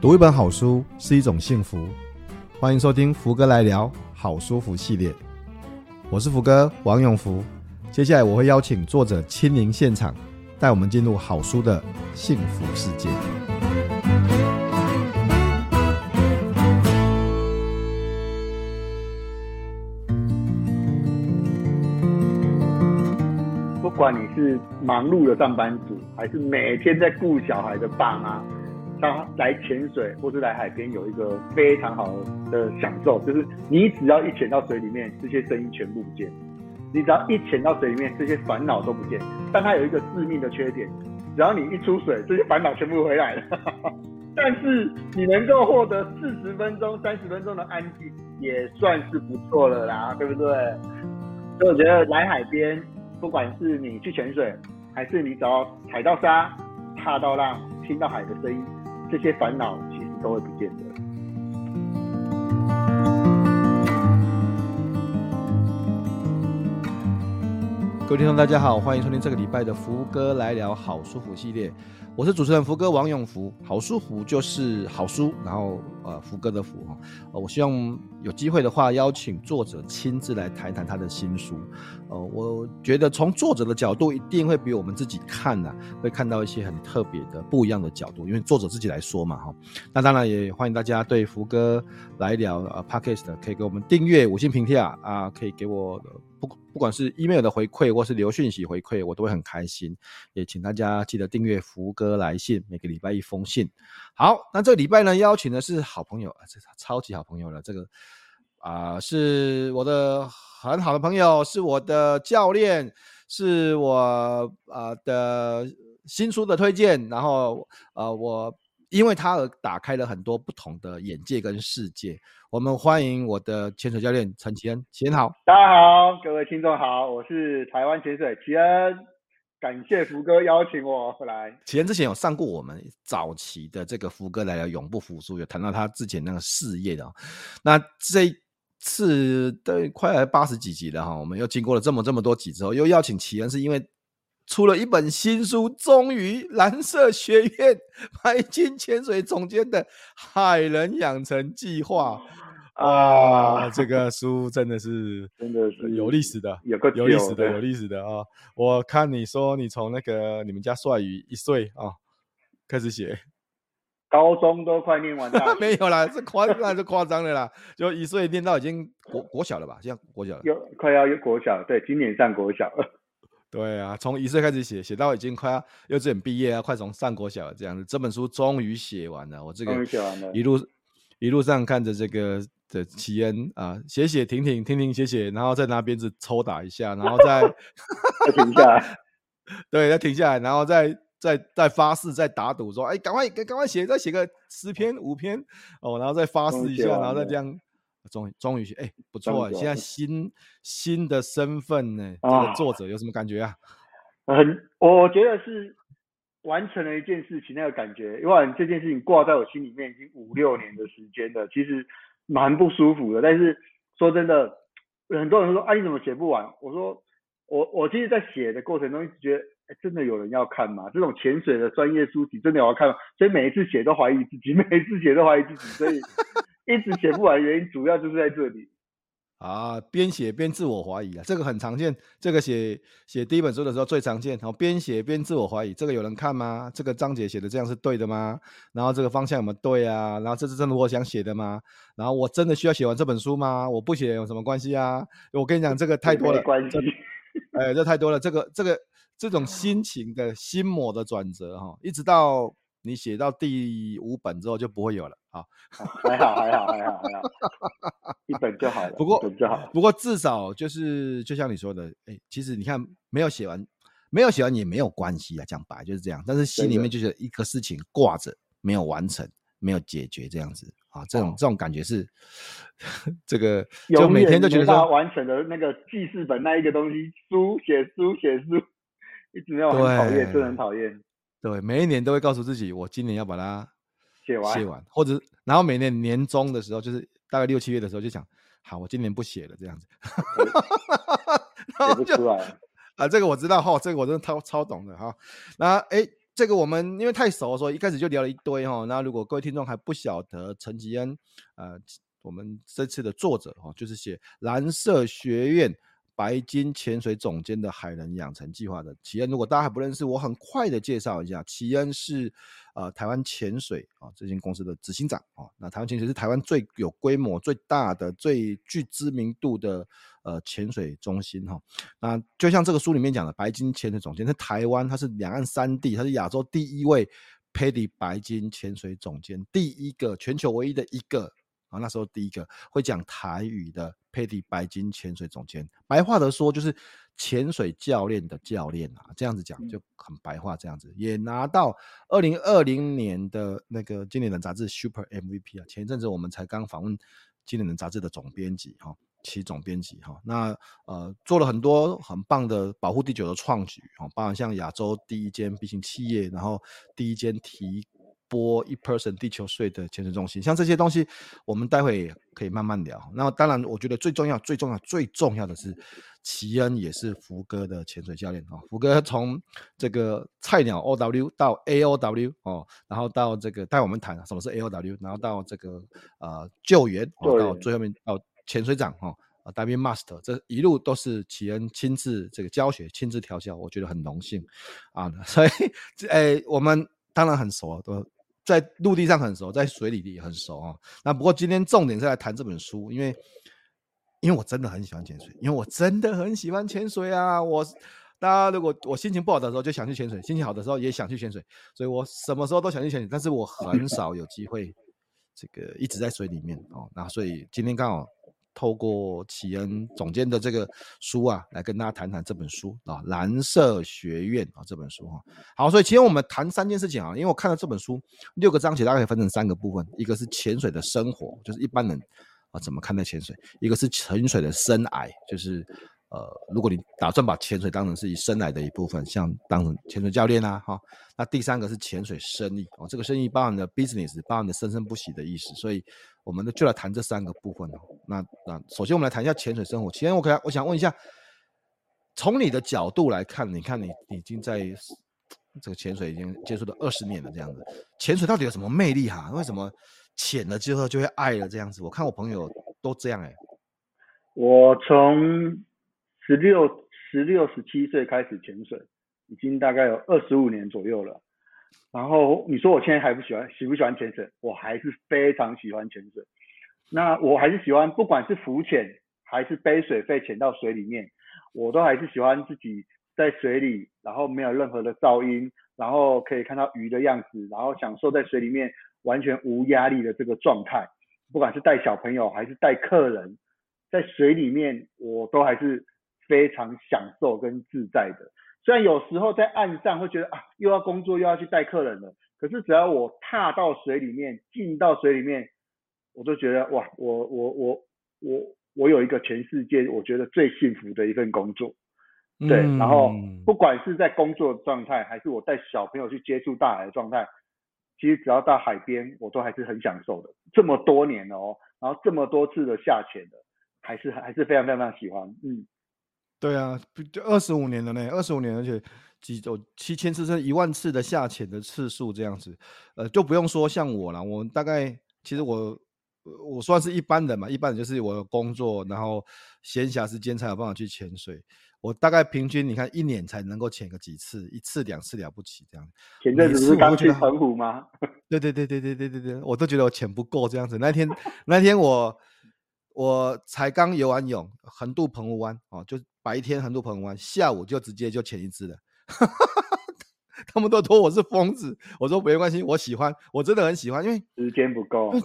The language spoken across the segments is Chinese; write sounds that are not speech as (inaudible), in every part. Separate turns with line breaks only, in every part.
读一本好书是一种幸福，欢迎收听福哥来聊好书福系列。我是福哥王永福，接下来我会邀请作者亲临现场，带我们进入好书的幸福世界。
不管你是忙碌的上班族，还是每天在顾小孩的爸妈。他来潜水或是来海边有一个非常好的享受，就是你只要一潜到水里面，这些声音全部不见；你只要一潜到水里面，这些烦恼都不见。但它有一个致命的缺点，只要你一出水，这些烦恼全部回来了。(laughs) 但是你能够获得四十分钟、三十分钟的安静，也算是不错了啦，对不对？所以我觉得来海边，不管是你去潜水，还是你只要踩到沙、踏到浪、听到海的声音。这些烦恼其实都会不见的。
各位听众，大家好，欢迎收听这个礼拜的福哥来聊好书服系列。我是主持人福哥王永福，好书服就是好书，然后呃福哥的福哈，我希望有机会的话邀请作者亲自来谈谈他的新书，呃，我觉得从作者的角度一定会比我们自己看呢、会看到一些很特别的不一样的角度，因为作者自己来说嘛哈，那当然也欢迎大家对福哥来聊呃 Podcast 可以给我们订阅五星评价啊，可以给我。不不管是 email 的回馈，或是留讯息回馈，我都会很开心。也请大家记得订阅福哥来信，每个礼拜一封信。好，那这个礼拜呢，邀请的是好朋友啊，这超级好朋友了。这个啊、是我的很好的朋友，是我的教练，是我啊、的新书的推荐。然后呃，我。因为他而打开了很多不同的眼界跟世界。我们欢迎我的潜水教练陈启恩，启恩好。
大家好，各位听众好，我是台湾潜水启恩，感谢福哥邀请我来。
启恩之前有上过我们早期的这个福哥来了永不服输，有谈到他之前那个事业的。那这次都快来八十几集了哈，我们又经过了这么这么多集之后，又邀请奇恩，是因为。出了一本新书，终于蓝色学院白金潜水总监的海人养成计划啊！这个书真的是 (laughs) 真的是有历史的，有个有历史的，有历史的啊！我看你说你从那个你们家帅宇一岁啊开始写，
高中都快念完了，(laughs)
没有啦，是夸那是夸张的啦，就一岁念到已经国国小了吧？现在国小了，
有快要有国小，对，今年上国小了。(laughs)
对啊，从一岁开始写，写到已经快要幼稚园毕业啊，快从上国小了这样子。这本书终于写完了，我这个一路一路上看着这个的启恩啊，写写停停停停写写，然后再拿鞭子抽打一下，然后 (laughs) 再
停下来，(laughs)
对，再停下来，然后再再再发誓，再打赌说，哎，赶快赶快写，再写个十篇五篇哦，然后再发誓一下，然后再这样。终于终于哎、欸，不错、欸，现在新新的身份呢、欸，这个作者有什么感觉啊？(laughs)
很，我觉得是完成了一件事情，那个感觉，因为这件事情挂在我心里面已经五六年的时间了，其实蛮不舒服的。但是说真的，很多人说，啊，你怎么写不完？我说，我我其实，在写的过程中一直觉得，哎、真的有人要看吗？这种潜水的专业书籍真的有要看吗？所以每一次写都怀疑自己，每一次写都怀疑自己，所以。(laughs) 一直写不完原因主要就是在这里
啊，边写边自我怀疑啊，这个很常见。这个写写第一本书的时候最常见，然后边写边自我怀疑，这个有人看吗？这个章节写的这样是对的吗？然后这个方向有没有对啊？然后这是真的我想写的吗？然后我真的需要写完这本书吗？我不写有什么关系啊？我跟你讲，这个太多了，
关系，
哎，这太多了，这个这个这种心情的心魔的转折哈，一直到。你写到第五本之后就不会有了啊，
还好还好还好还好，一本就好了。
不
过就好，
不过至少就是就像你说的，哎、欸，其实你看没有写完，没有写完也没有关系啊，讲白就是这样。但是心里面就是一个事情挂着没有完成，没有解决这样子啊，这种、哦、这种感觉是 (laughs) 这个就每天都觉得说
完成的那个记事本那一个东西，书写书写书，一直没有很讨厌，真的很讨厌。
对，每一年都会告诉自己，我今年要把它
写完，
写完，或者然后每年年终的时候，就是大概六七月的时候，就想，好，我今年不写了，这样子，(laughs) 然后就
写不出来
啊，这个我知道哈，这个我真的超超懂的哈。那哎，这个我们因为太熟，所以一开始就聊了一堆哈。那如果各位听众还不晓得陈吉恩，呃，我们这次的作者哈，就是写蓝色学院白金潜水总监的海人养成计划的奇恩，如果大家还不认识，我很快的介绍一下，奇恩是呃台湾潜水啊这间公司的执行长啊。那台湾潜水是台湾最有规模、最大的、最具知名度的呃潜水中心哈。那就像这个书里面讲的，白金潜水总监在台湾，他是两岸三地，他是亚洲第一位 PADI 白金潜水总监，第一个全球唯一的一个。啊，那时候第一个会讲台语的 PADI 白金潜水总监，白话的说就是潜水教练的教练啊，这样子讲就很白话，这样子也拿到二零二零年的那个经理人杂志 Super MVP 啊。前一阵子我们才刚访问经理人杂志的总编辑哈，其总编辑哈，那呃做了很多很棒的保护地球的创举啊，包含像亚洲第一间 B 型企业，然后第一间提。拨一 person 地球税的潜水中心，像这些东西，我们待会可以慢慢聊。那当然，我觉得最重要、最重要、最重要的是，齐恩也是福哥的潜水教练啊。福哥从这个菜鸟 OW 到 AOW 哦，然后到这个带我们谈什么是 AOW，然后到这个呃救援，到最后面到潜水长哈啊 Diving Master，这一路都是奇恩亲自这个教学、亲自调教，我觉得很荣幸啊。所以，诶，我们当然很熟啊，都。在陆地上很熟，在水里也很熟啊。那不过今天重点是来谈这本书，因为因为我真的很喜欢潜水，因为我真的很喜欢潜水啊。我大家如果我心情不好的时候就想去潜水，心情好的时候也想去潜水，所以我什么时候都想去潜水。但是我很少有机会这个一直在水里面哦。那所以今天刚好。透过奇恩总监的这个书啊，来跟大家谈谈这本书啊，《蓝色学院》啊这本书哈。好，所以其实我们谈三件事情啊，因为我看了这本书六个章节，大概分成三个部分，一个是潜水的生活，就是一般人啊怎么看待潜水；一个是潜水的生涯，就是。呃，如果你打算把潜水当成是你生涯的一部分，像当成潜水教练啊，哈，那第三个是潜水生意哦，这个生意包含的 business，包含的生生不息的意思，所以我们呢就来谈这三个部分哦。那那首先我们来谈一下潜水生活。其实我可我想问一下，从你的角度来看，你看你，已经在这个潜水已经接触了二十年了，这样子，潜水到底有什么魅力哈？为什么潜了之后就会爱了这样子？我看我朋友都这样哎、
我从。十六、十六、十七岁开始潜水，已经大概有二十五年左右了。然后你说我现在还不喜欢，喜不喜欢潜水？我还是非常喜欢潜水。那我还是喜欢，不管是浮潜还是背水肺潜到水里面，我都还是喜欢自己在水里，然后没有任何的噪音，然后可以看到鱼的样子，然后享受在水里面完全无压力的这个状态。不管是带小朋友还是带客人，在水里面我都还是。非常享受跟自在的，虽然有时候在岸上会觉得啊，又要工作又要去带客人了，可是只要我踏到水里面，进到水里面，我就觉得哇，我我我我我有一个全世界我觉得最幸福的一份工作，对，嗯、然后不管是在工作状态，还是我带小朋友去接触大海的状态，其实只要到海边，我都还是很享受的。这么多年了哦，然后这么多次的下潜的，还是还是非常非常非常喜欢，嗯。
对啊，就二十五年了呢，二十五年，而且几有七千次、甚至一万次的下潜的次数这样子，呃，就不用说像我了，我大概其实我我算是一般人嘛，一般人就是我有工作，然后闲暇时间才有办法去潜水。我大概平均你看一年才能够潜个几次，一次两次了不起这样。
前阵子是刚去澎湖吗？(laughs)
对对对对对对对对，我都觉得我潜不够这样子。那天那天我我才刚游完泳，横渡澎湖湾哦，就。白天横渡澎湖湾，下午就直接就潜一支了。(laughs) 他们都说我是疯子，我说没关系，我喜欢，我真的很喜欢，因为
时间不够，
因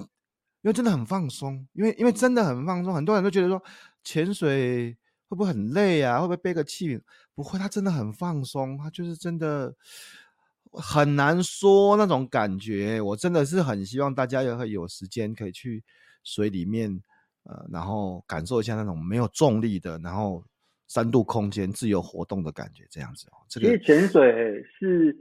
为真的很放松，因为因为真的很放松。很多人都觉得说潜水会不会很累啊？会不会背个气瓶？不会，他真的很放松，他就是真的很难说那种感觉。我真的是很希望大家也会有时间可以去水里面，呃，然后感受一下那种没有重力的，然后。三度空间自由活动的感觉，这样子哦。这个、
其实潜水是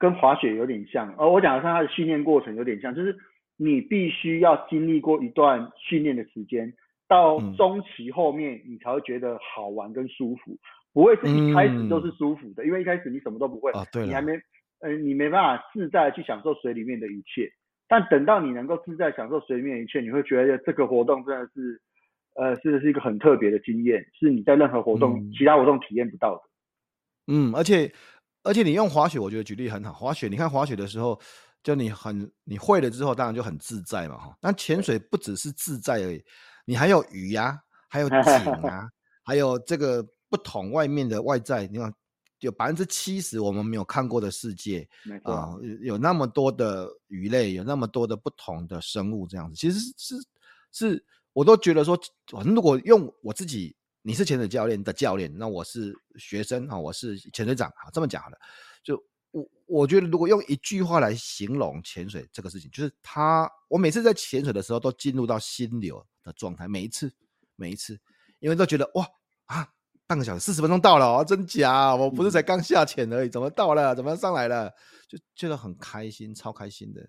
跟滑雪有点像，而我讲的是它的训练过程有点像，就是你必须要经历过一段训练的时间，到中期后面你才会觉得好玩跟舒服，不会是一开始都是舒服的，嗯、因为一开始你什么都不会，
啊、对，
你还没呃，你没办法自在去享受水里面的一切。但等到你能够自在享受水里面的一切，你会觉得这个活动真的是，呃，是是一个很特别的经验，是你在任何活动、嗯、其他活动体验不到的。
嗯，而且而且你用滑雪，我觉得举例很好。滑雪，你看滑雪的时候，就你很你会了之后，当然就很自在嘛哈。但潜水不只是自在而已，你还有鱼呀、啊，还有景啊，(laughs) 还有这个不同外面的外在，你看。有百分之七十我们没有看过的世界，
啊，
有那么多的鱼类，有那么多的不同的生物，这样子，其实是是，我都觉得说，如果用我自己，你是潜水教练的教练，那我是学生啊，我是潜水长啊，这么讲好了，就我我觉得如果用一句话来形容潜水这个事情，就是他，我每次在潜水的时候都进入到心流的状态，每一次，每一次，因为都觉得哇啊。半个小时，四十分钟到了哦，真假？我不是才刚下潜而已，怎么到了？怎么上来了？就觉得很开心，超开心的。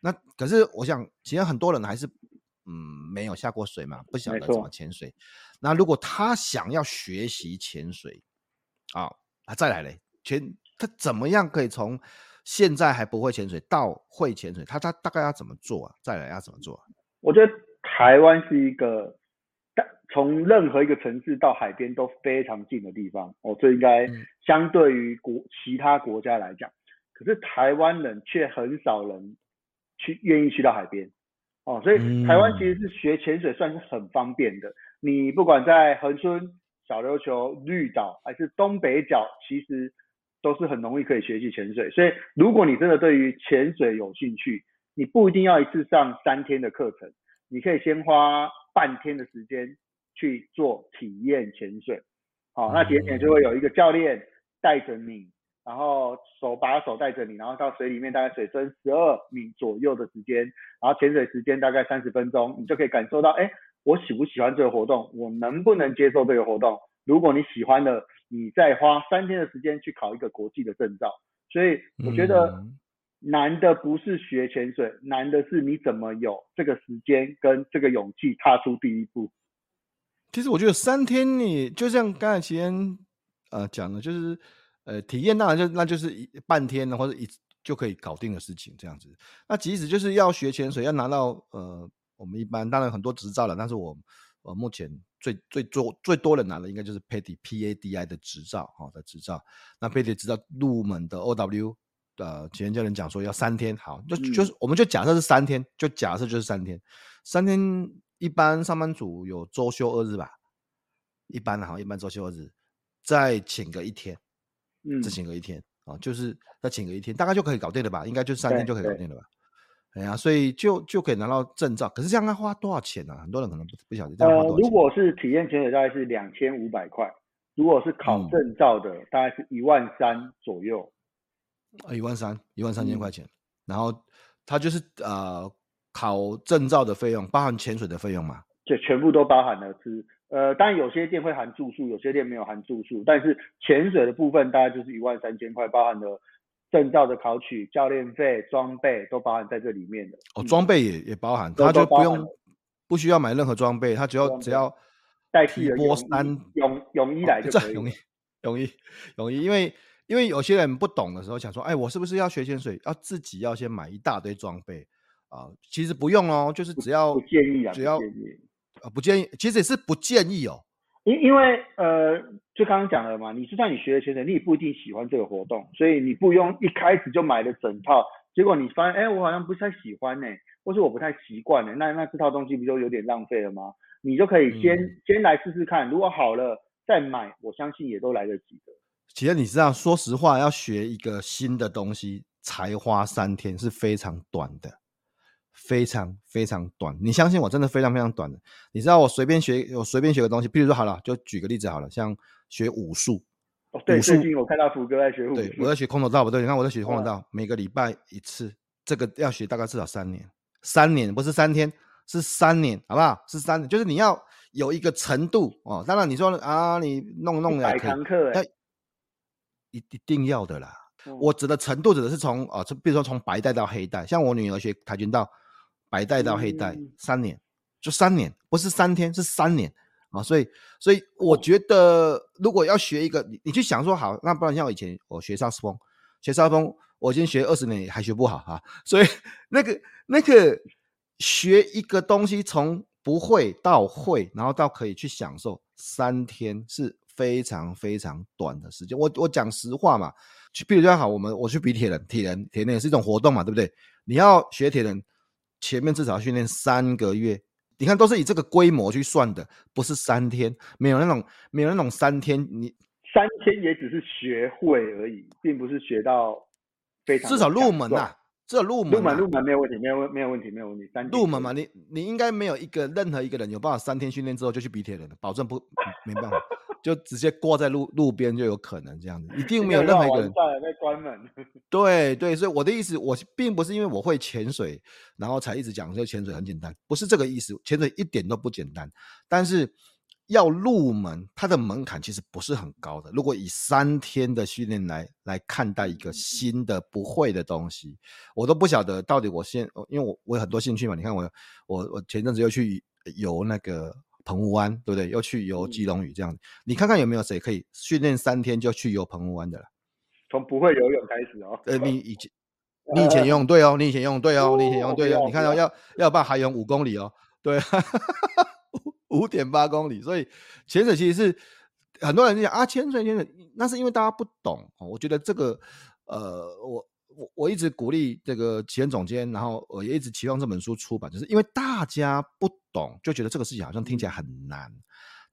那可是我想，其实很多人还是嗯没有下过水嘛，不晓得怎么潜水。那如果他想要学习潜水啊，啊再来嘞，潜他怎么样可以从现在还不会潜水到会潜水？他他大概要怎么做啊？再来要怎么做啊？
我觉得台湾是一个。从任何一个城市到海边都非常近的地方，哦，这应该相对于国其他国家来讲，可是台湾人却很少人去愿意去到海边，哦，所以台湾其实是学潜水算是很方便的。你不管在恒春、小琉球、绿岛还是东北角，其实都是很容易可以学习潜水。所以如果你真的对于潜水有兴趣，你不一定要一次上三天的课程，你可以先花半天的时间。去做体验潜水，好，那潜水就会有一个教练带着你，然后手把手带着你，然后到水里面大概水深十二米左右的时间，然后潜水时间大概三十分钟，你就可以感受到，哎，我喜不喜欢这个活动，我能不能接受这个活动？如果你喜欢的，你再花三天的时间去考一个国际的证照。所以我觉得难的不是学潜水，难的是你怎么有这个时间跟这个勇气踏出第一步。
其实我觉得三天你就像刚才齐恩呃讲的，就是呃体验当然就那就是一半天或者一就可以搞定的事情这样子。那即使就是要学潜水，要拿到呃我们一般当然很多执照了，但是我呃目前最最多最多人拿的应该就是 PADI P A D I 的执照哈的执照。那 PADI 执照入门的 O W 的前教练讲说要三天，好就就是我们就假设是三天，就假设就是三天，三天。一般上班族有周休二日吧，一般的哈，一般周休二日，再请个一天，嗯，再请个一天啊，就是再请个一天，大概就可以搞定了吧？应该就三天就可以搞定了吧？哎呀，所以就就可以拿到证照。可是这样要花多少钱呢？啊？很多人可能不不晓得这样花多少钱。
呃，如果是体验潜水，大概是两千五百块；如果是考证照的，嗯，大概是一万三左右。
啊，一万三，一万三千块钱，嗯。然后他就是呃。考证照的费用包含潜水的费用吗？
就全部都包含了是，呃，当然有些店会含住宿，有些店没有含住宿，但是潜水的部分大概就是一万三千块，包含了证照的考取、教练费、装备都包含在这里面的。
哦，装备也也包含，他就不用不需要买任何装备，他只要只要
代替
波衫
泳泳衣来就可以。
泳衣泳衣泳衣，因为因为有些人不懂的时候想说，哎，我是不是要学潜水，要自己要先买一大堆装备？啊，其实不用哦，就是只要
不建议啊，
只要啊不建议，其实也是不建议哦。
因因为呃，就刚刚讲了嘛，你就算你学了潜水，你也不一定喜欢这个活动，所以你不用一开始就买了整套，结果你发现，哎，我好像不太喜欢呢，或是我不太习惯呢，那那这套东西不就有点浪费了吗？你就可以先、嗯、先来试试看，如果好了再买，我相信也都来得及的。
其实你知道，说实话，要学一个新的东西，才花三天是非常短的。非常非常短，你相信我，真的非常非常短的。你知道我随便学，我随便学个东西，比如说好了，就举个例子好了，像学武术。
哦，对，最近我看到福哥在学武术。
对，我在学空手道，不对，你看我在学空手道，每个礼拜一次，这个要学大概至少三年，三年不是三天，是三年，好不好？是三年，就是你要有一个程度哦。当然你说啊，你弄弄的，
可以，课
一一定要的啦。我指的程度指的是从啊，从比如说从白带到黑带，像我女儿学跆拳道。白带到黑带、嗯、三年，就三年，不是三天，是三年啊！所以，所以我觉得，如果要学一个，你你去想说好，那不然像我以前我学萨斯风，学萨斯风，我已经学二十年还学不好啊，(laughs) 所以那个那个学一个东西从不会到会，然后到可以去享受，三天是非常非常短的时间。我我讲实话嘛，去比如说好，我们我去比铁人，铁人铁人也是一种活动嘛，对不对？你要学铁人，前面至少要训练三个月。你看，都是以这个规模去算的，不是三天，没有那种没有那种三天，你
三天也只是学会而已，并不是学到非常。
至少入门呐，至少入门。
入门入门没有问题，没有问没有问题，没有问题。三天
入门嘛，你你应该没有一个任何一个人有办法三天训练之后就去比铁人的，保证不没办法。就直接挂在路路边就有可能这样子，一定没有任何一个人
在关门。(laughs)
对对，所以我的意思，我并不是因为我会潜水，然后才一直讲说潜水很简单，不是这个意思。潜水一点都不简单，但是要入门，它的门槛其实不是很高的。如果以三天的训练来来看待一个新的不会的东西，我都不晓得到底我现，因为我我有很多兴趣嘛。你看我我我前阵子又去游那个。澎湖湾对不对？又去游基隆屿这样子，嗯、你看看有没有谁可以训练三天就去游澎湖湾的了？
从不会游泳开始哦。
呃，你以前 (laughs) 你以前游泳对哦，你以前游泳对哦，你以前游泳对哦。你看到要要办海泳五公里哦，对，五点八公里。所以潜水其实是很多人就讲啊，潜水潜水，那是因为大家不懂。我觉得这个呃，我。我我一直鼓励这个企研总监，然后我也一直期望这本书出版，就是因为大家不懂，就觉得这个事情好像听起来很难。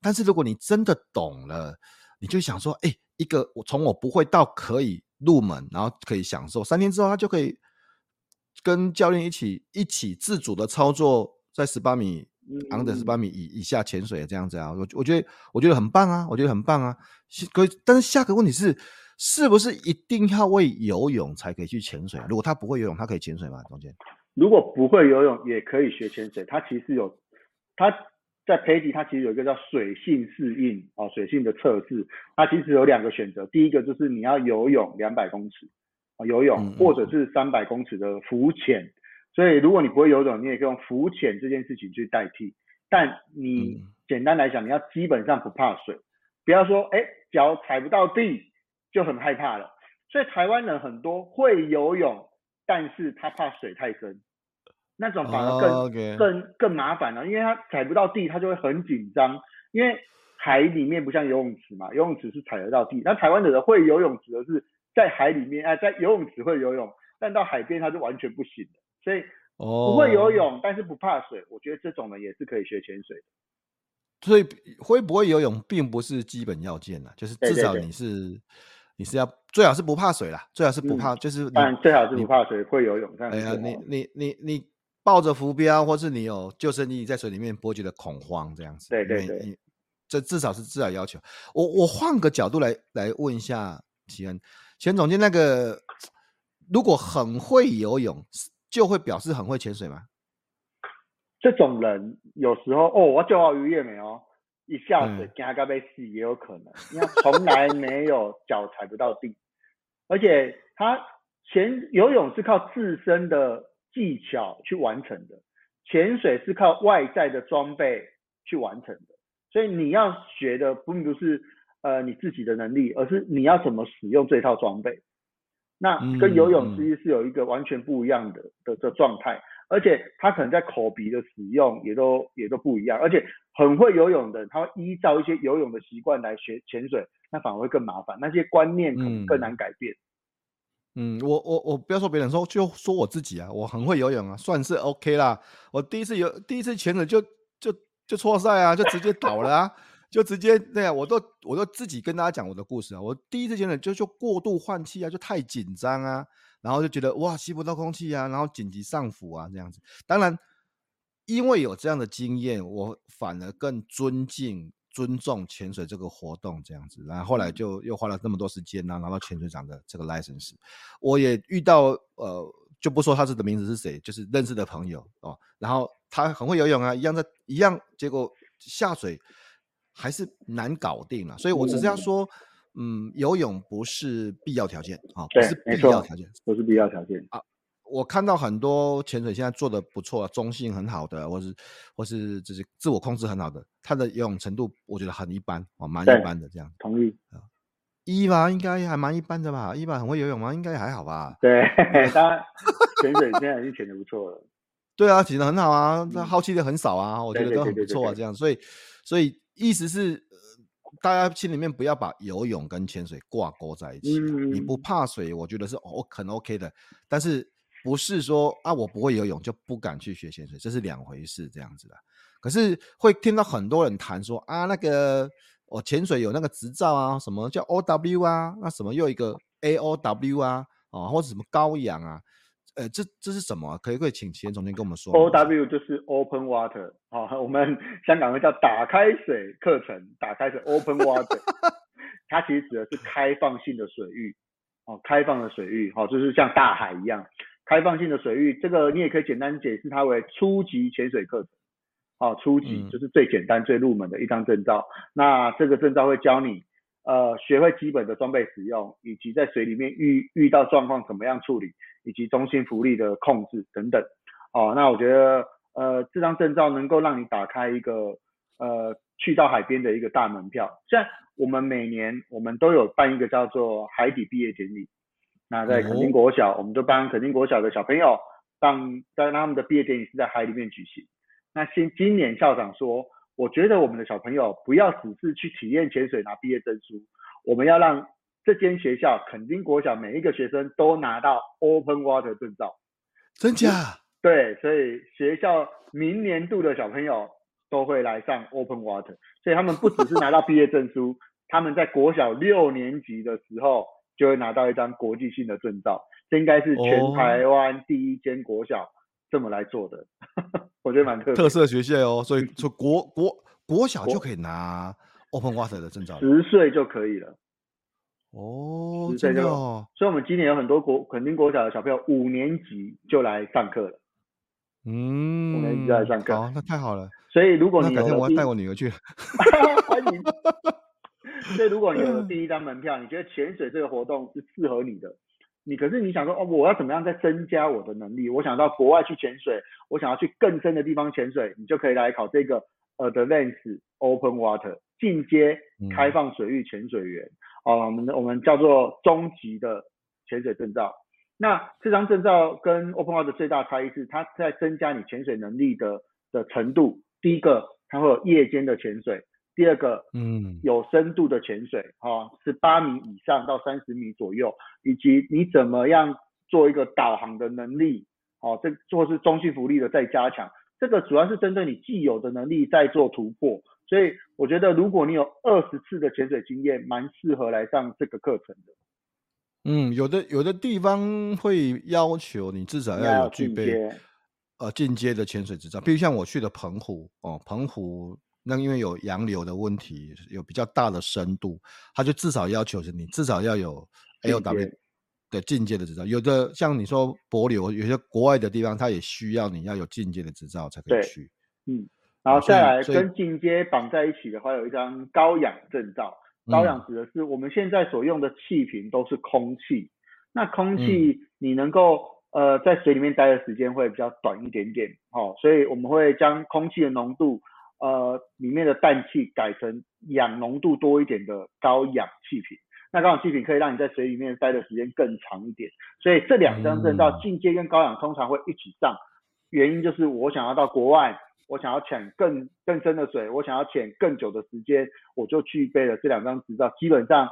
但是如果你真的懂了，你就想说，哎，一个我从我不会到可以入门，然后可以享受，三天之后他就可以跟教练一起一起自主的操作，在十八米昂的十八米以以下潜水这样子啊，我我觉得我觉得很棒啊，我觉得很棒啊。可但是下个问题是。是不是一定要会游泳才可以去潜水？如果他不会游泳，他可以潜水吗？中间，
如果不会游泳也可以学潜水。他其实有，他在培迪，他其实有一个叫水性适应哦，水性的测试。他其实有两个选择，第一个就是你要游泳两百公尺啊，游泳或者是三百公尺的浮潜。所以如果你不会游泳，你也可以用浮潜这件事情去代替。但你简单来讲，你要基本上不怕水，不要说哎脚踩不到地。就很害怕了，所以台湾人很多会游泳，但是他怕水太深，那种反而更、oh. 更更麻烦了，因为他踩不到地，他就会很紧张。因为海里面不像游泳池嘛，游泳池是踩得到地。那台湾的人会游泳，指的是在海里面，哎、呃，在游泳池会游泳，但到海边他就完全不行了。所以不会游泳，但是不怕水，我觉得这种人也是可以学潜水的。
所以会不会游泳并不是基本要件呐，就是至少你是。你是要最好是不怕水啦，最好是不怕，嗯、就是
但最好是不怕水，会游泳。哎
呀，你你你你抱着浮标，或是你有救生衣在水里面，波及的恐慌这样子。
对对对，
这至少是至少要求。我我换个角度来来问一下齐恩，钱总监，那个如果很会游泳，就会表示很会潜水吗？
这种人有时候哦，我救好鱼也没哦。一下子惊到被死也有可能，因为从来没有脚踩不到地，而且他潜游泳是靠自身的技巧去完成的，潜水是靠外在的装备去完成的，所以你要学的并不是呃你自己的能力，而是你要怎么使用这套装备，那跟游泳其实是有一个完全不一样的的的状态。而且他可能在口鼻的使用也都也都不一样，而且很会游泳的，他会依照一些游泳的习惯来学潜水，那反而会更麻烦，那些观念可能更难改变。
嗯，嗯我我我不要说别人说，就说我自己啊，我很会游泳啊，算是 OK 啦。我第一次游第一次潜水就就就错赛啊，就直接倒了啊，就直接那样，我都我都自己跟大家讲我的故事啊。我第一次潜水就就过度换气啊，就太紧张啊。然后就觉得哇，吸不到空气啊，然后紧急上浮啊，这样子。当然，因为有这样的经验，我反而更尊敬、尊重潜水这个活动，这样子。然后后来就又花了那么多时间呢，拿到潜水长的这个 license。我也遇到呃，就不说他是的名字是谁，就是认识的朋友哦。然后他很会游泳啊，一样在一样，结果下水还是难搞定了。所以我只是要说。嗯，游泳不是必要条件啊，不是必要条件，
不是必要条件啊。
我看到很多潜水现在做的不错，中性很好的，或是或是就是自我控制很好的，他的游泳程度我觉得很一般哦，蛮一般的这样。
同意
啊。一吧应该还蛮一般的吧？伊娃很会游泳吗？应该还好吧？
对，当然潜水现在已经潜的不错了。(laughs)
对啊，潜的很好啊，他耗气的很少啊，我觉得都很不错啊。这样，所以所以意思是，大家心里面不要把游泳跟潜水挂钩在一起。嗯、你不怕水，我觉得是哦很 OK 的，但是不是说啊我不会游泳就不敢去学潜水，这是两回事这样子的。可是会听到很多人谈说啊那个。我潜水有那个执照啊，什么叫 O W 啊？那什么又一个 A O W 啊？哦，或者什么高氧啊？呃，这这是什么？可以可以请钱总监跟我们说。
O W 就是 Open Water 啊，我们 (laughs) 香港会叫打开水课程，打开水 Open Water，(laughs) 它其实指的是开放性的水域哦，开放的水域，好，就是像大海一样开放性的水域。这个你也可以简单解释它为初级潜水课程。哦，初级就是最简单、最入门的一张证照。嗯、那这个证照会教你，呃，学会基本的装备使用，以及在水里面遇遇到状况怎么样处理，以及中心浮力的控制等等。哦，那我觉得，呃，这张证照能够让你打开一个，呃，去到海边的一个大门票。像我们每年我们都有办一个叫做海底毕业典礼。那在垦丁国小，哦、我们就帮垦丁国小的小朋友，让让他们的毕业典礼是在海里面举行。那今今年校长说，我觉得我们的小朋友不要只是去体验潜水拿毕业证书，我们要让这间学校垦丁国小每一个学生都拿到 Open Water 证照。
真假？
对，所以学校明年度的小朋友都会来上 Open Water，所以他们不只是拿到毕业证书，(laughs) 他们在国小六年级的时候就会拿到一张国际性的证照。这应该是全台湾第一间国小这么来做的。哦 (laughs) 我觉得蛮特
特色学校哦，所以说国国国小就可以拿 Open Water 的证照，
十岁就可以了。
哦，真的哦。
所以，我们今年有很多国肯定国小的小朋友五年级就来上课了。
嗯，
五年级就来上课，
好，那太好了。
所以，如果你
改天我要带我女儿去，(laughs)
欢迎。(laughs) 所以，如果你有了第一张门票，你觉得潜水这个活动是适合你的。你可是你想说哦，我要怎么样再增加我的能力？我想到国外去潜水，我想要去更深的地方潜水，你就可以来考这个 Advanced Open Water 进阶开放水域潜水员啊、嗯呃，我们我们叫做中级的潜水证照。那这张证照跟 Open Water 最大差异是，它在增加你潜水能力的的程度。第一个，它会有夜间的潜水。第二个，嗯，有深度的潜水，哈，十八米以上到三十米左右，以及你怎么样做一个导航的能力，哦，这做是中性浮力的再加强，这个主要是针对你既有的能力在做突破，所以我觉得如果你有二十次的潜水经验，蛮适合来上这个课程的。
嗯，有的有的地方会要求你至少要有具备，呃，进阶的潜水执照，比如像我去的澎湖，哦，澎湖。那因为有洋流的问题，有比较大的深度，他就至少要求是你至少要有 AOW 的进阶的执照。有的像你说帛流，有些国外的地方，他也需要你要有进阶的执照才可以去。
嗯，然后再来跟进阶绑在一起的话，有一张高氧证照。高氧指的是我们现在所用的气瓶都是空气，那空气你能够、嗯、呃在水里面待的时间会比较短一点点，哦，所以我们会将空气的浓度。呃，里面的氮气改成氧浓度多一点的高氧气瓶，那高氧气瓶可以让你在水里面待的时间更长一点。所以这两张证照进阶跟高氧通常会一起上，原因就是我想要到国外，我想要潜更更深的水，我想要潜更久的时间，我就具备了这两张执照，基本上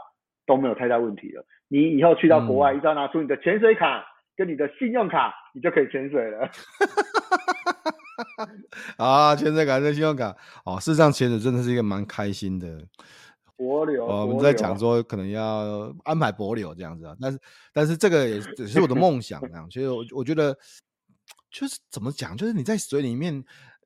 都没有太大问题了。你以后去到国外，一定要拿出你的潜水卡跟你的信用卡，你就可以潜水了。(laughs) (laughs)
啊，潜水卡跟信用卡哦，事实上潜水真的是一个蛮开心的
帛琉。
我们在讲说可能要安排博流这样子啊，但是但是这个也只是我的梦想这样。其实我我觉得就是怎么讲，就是你在水里面，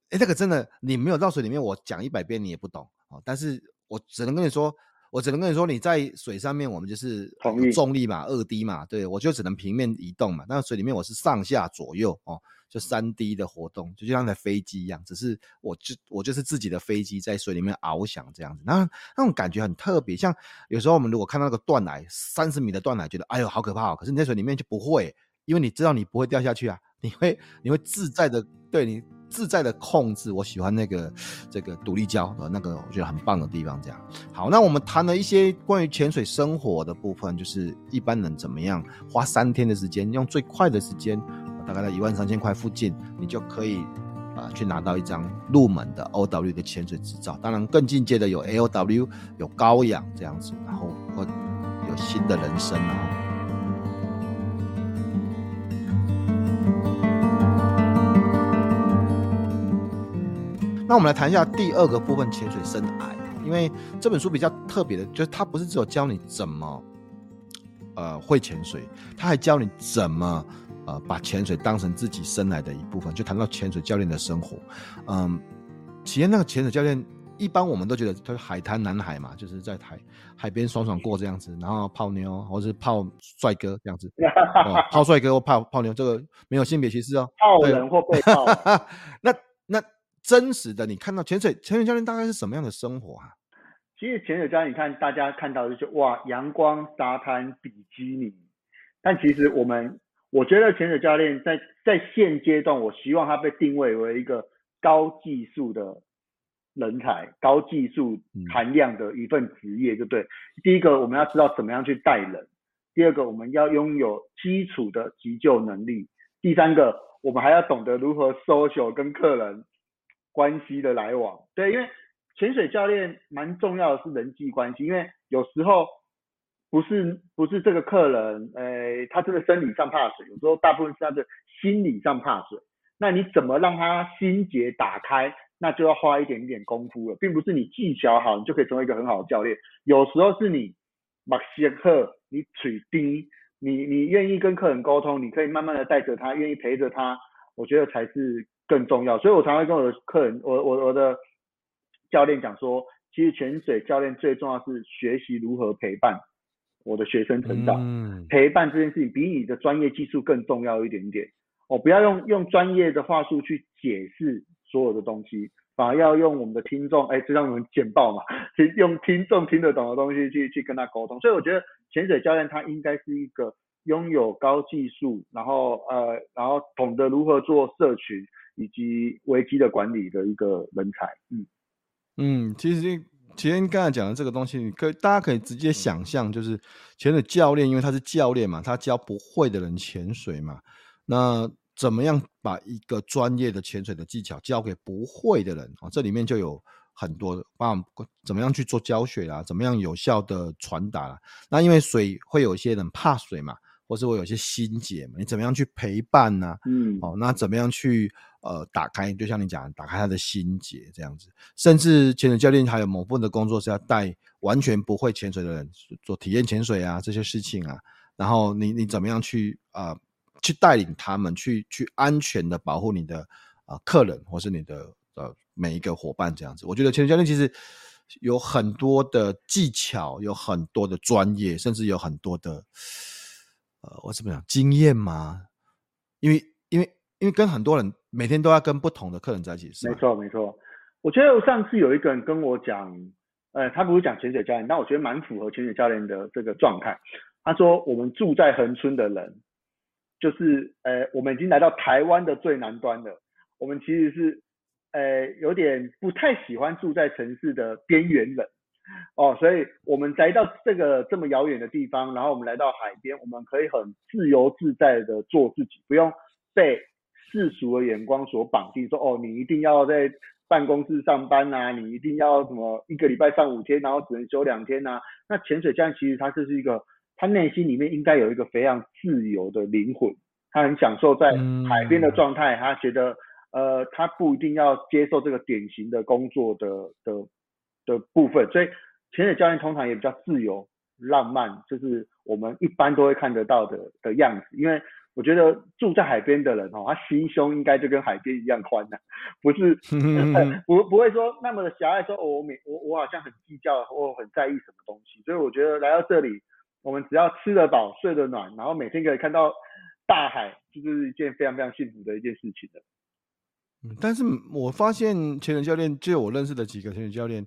哎、欸，那个真的你没有到水里面，我讲一百遍你也不懂哦。但是我只能跟你说，我只能跟你说，你在水上面我们就是重力嘛，二 D 嘛，对我就只能平面移动嘛。但水里面我是上下左右哦。就三 D 的活动，就像在飞机一样，只是我就我就是自己的飞机在水里面翱翔这样子，那那种感觉很特别。像有时候我们如果看到那个断奶，三十米的断奶，觉得哎呦好可怕哦。可是你在水里面就不会，因为你知道你不会掉下去啊，你会你会自在的，对你自在的控制。我喜欢那个这个独立胶的那个，我觉得很棒的地方。这样好，那我们谈了一些关于潜水生活的部分，就是一般人怎么样花三天的时间，用最快的时间，大概在一万三千块附近，你就可以啊、去拿到一张入门的 OW 的潜水执照。当然，更进阶的有 AOW，有高氧这样子，然后或有新的人生啊。那我们来谈一下第二个部分，潜水深海。因为这本书比较特别的，就是它不是只有教你怎么，呃，会潜水，它还教你怎么，呃，把潜水当成自己生来的一部分。就谈到潜水教练的生活，嗯，其实那个潜水教练，一般我们都觉得他是海滩男孩嘛，就是在海海边爽爽过这样子，然后泡妞或者是泡帅哥这样子，(laughs) 哦、泡帅哥或泡泡妞，这个没有性别歧视哦，
泡人或被 (laughs) 泡。
那那。真实的，你看到潜水潜水教练大概是什么样的生活啊？
其实潜水教练，你看大家看到的就是哇，阳光、沙滩、比基尼。但其实我们，我觉得潜水教练在在现阶段，我希望他被定位为一个高技术的人才，高技术含量的一份职业，就对。嗯、第一个，我们要知道怎么样去带人；第二个，我们要拥有基础的急救能力；第三个，我们还要懂得如何 social 跟客人。关系的来往，对，因为潜水教练蛮重要的是人际关系，因为有时候不是不是这个客人，呃，他这个生理上怕水，有时候大部分是他的心理上怕水。那你怎么让他心结打开，那就要花一点点功夫了，并不是你技巧好，你就可以成为一个很好的教练。有时候是你马些克，你水低，你你愿意跟客人沟通，你可以慢慢的带着他，愿意陪着他，我觉得才是。更重要，所以我常常跟我的客人，我我我的教练讲说，其实潜水教练最重要是学习如何陪伴我的学生成长。嗯，陪伴这件事情比你的专业技术更重要一点点。哦，不要用用专业的话术去解释所有的东西，反而要用我们的听众，哎，就像我们简报嘛，(laughs) 去用听众听得懂的东西去去跟他沟通。所以我觉得潜水教练他应该是一个拥有高技术，然后呃，然后懂得如何做社群。以及危机的管理的一个人才，嗯
嗯，其实其实刚才讲的这个东西，你可以大家可以直接想象，就是潜水教练，因为他是教练嘛，他教不会的人潜水嘛，那怎么样把一个专业的潜水的技巧教给不会的人啊？这里面就有很多的，包括怎么样去做教学啦，怎么样有效的传达啦。那因为水会有一些人怕水嘛，或是会有一些心结嘛，你怎么样去陪伴呢？嗯，哦，那怎么样去？呃，打开，就像你讲，打开他的心结这样子。甚至潜水教练还有某部分的工作是要带完全不会潜水的人做体验潜水啊，这些事情啊。然后你你怎么样去啊、去带领他们去去安全的保护你的啊、客人或是你的呃每一个伙伴这样子。我觉得潜水教练其实有很多的技巧，有很多的专业，甚至有很多的呃，我怎么讲经验吗？因为因为跟很多人。每天都要跟不同的客人在一起？
没错，没错。我觉得上次有一个人跟我讲，呃，他不是讲潜水教练，但我觉得蛮符合潜水教练的这个状态。他说，我们住在恒春的人，就是呃，我们已经来到台湾的最南端了。我们其实是呃，有点不太喜欢住在城市的边缘人哦，所以我们来到这个这么遥远的地方，然后我们来到海边，我们可以很自由自在的做自己，不用被。世俗的眼光所绑定，说哦，你一定要在办公室上班啊，你一定要什么一个礼拜上五天，然后只能休两天啊。那潜水教练其实他就是一个，他内心里面应该有一个非常自由的灵魂，他很享受在海边的状态，他觉得呃，他不一定要接受这个典型的工作的的的部分，所以潜水教练通常也比较自由浪漫，就是我们一般都会看得到的的样子，因为。我觉得住在海边的人哦，他心胸应该就跟海边一样宽的，啊，(laughs) 不是 (laughs) 不不会说那么的狭隘说，我每我我好像很计较，或很在意什么东西。所以我觉得来到这里，我们只要吃得饱、睡得暖，然后每天可以看到大海，就是一件非常非常幸福的一件事情的。
嗯，但是我发现潜水教练，就我认识的几个潜水教练，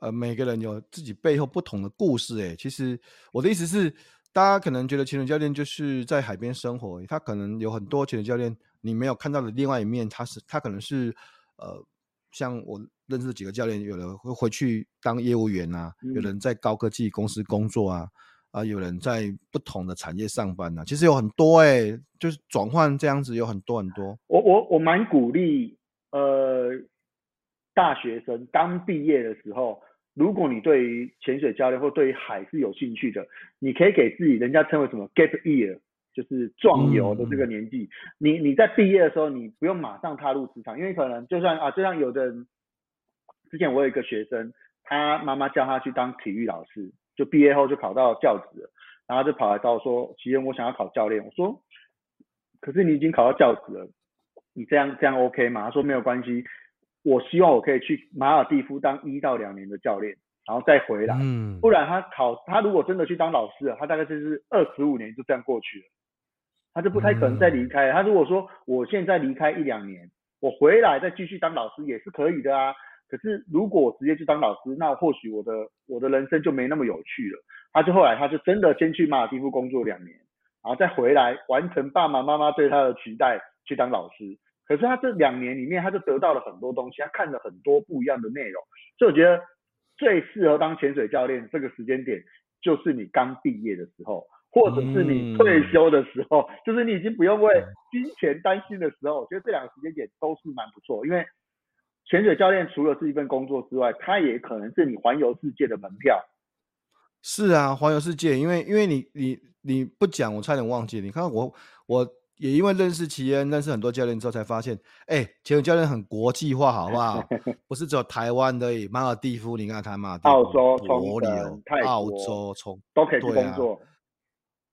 呃，每个人有自己背后不同的故事。哎，其实我的意思是。大家可能觉得潜水教练就是在海边生活，他可能有很多潜水教练你没有看到的另外一面，他是他可能是呃，像我认识的几个教练，有人会回去当业务员啊，嗯、有人在高科技公司工作啊，啊，有人在不同的产业上班啊，其实有很多哎、欸，就是转换这样子有很多很多。
我我我蛮鼓励呃大学生刚毕业的时候。如果你对于潜水教练或对于海是有兴趣的，你可以给自己，人家称为什么 gap year，就是壮游的这个年纪。嗯、你你在毕业的时候，你不用马上踏入职场，因为可能就算啊，就像有的人，之前我有一个学生，他妈妈叫他去当体育老师，就毕业后就考到教职了，然后就跑来找我说，其实我想要考教练。我说，可是你已经考到教职了，你这样这样 OK 吗？他说没有关系。我希望我可以去马尔地夫当一到两年的教练，然后再回来。嗯，不然他考他如果真的去当老师了，他大概就是二十五年就这样过去了，他就不太可能再离开。他如果说我现在离开一两年，我回来再继续当老师也是可以的啊。可是如果我直接去当老师，那或许我的我的人生就没那么有趣了。他就后来他就真的先去马尔地夫工作两年，然后再回来完成爸爸妈妈对他的期待，去当老师。可是他这两年里面，他就得到了很多东西，他看了很多不一样的内容，所以我觉得最适合当潜水教练这个时间点，就是你刚毕业的时候，或者是你退休的时候，嗯、就是你已经不用为金钱担心的时候。我觉得这两个时间点都是蛮不错，因为潜水教练除了是一份工作之外，他也可能是你环游世界的门票。
是啊，环游世界，因为因为你你你不讲，我差点忘记，你看我我。也因为认识奇恩，认识很多教练之后，才发现，哎、欸，潜水教练很国际化，好不好？(laughs) 不是只有台湾的，马尔地夫，你看看嘛，
澳洲、
帛琉、泰国、澳洲，从
都可以去工作，啊、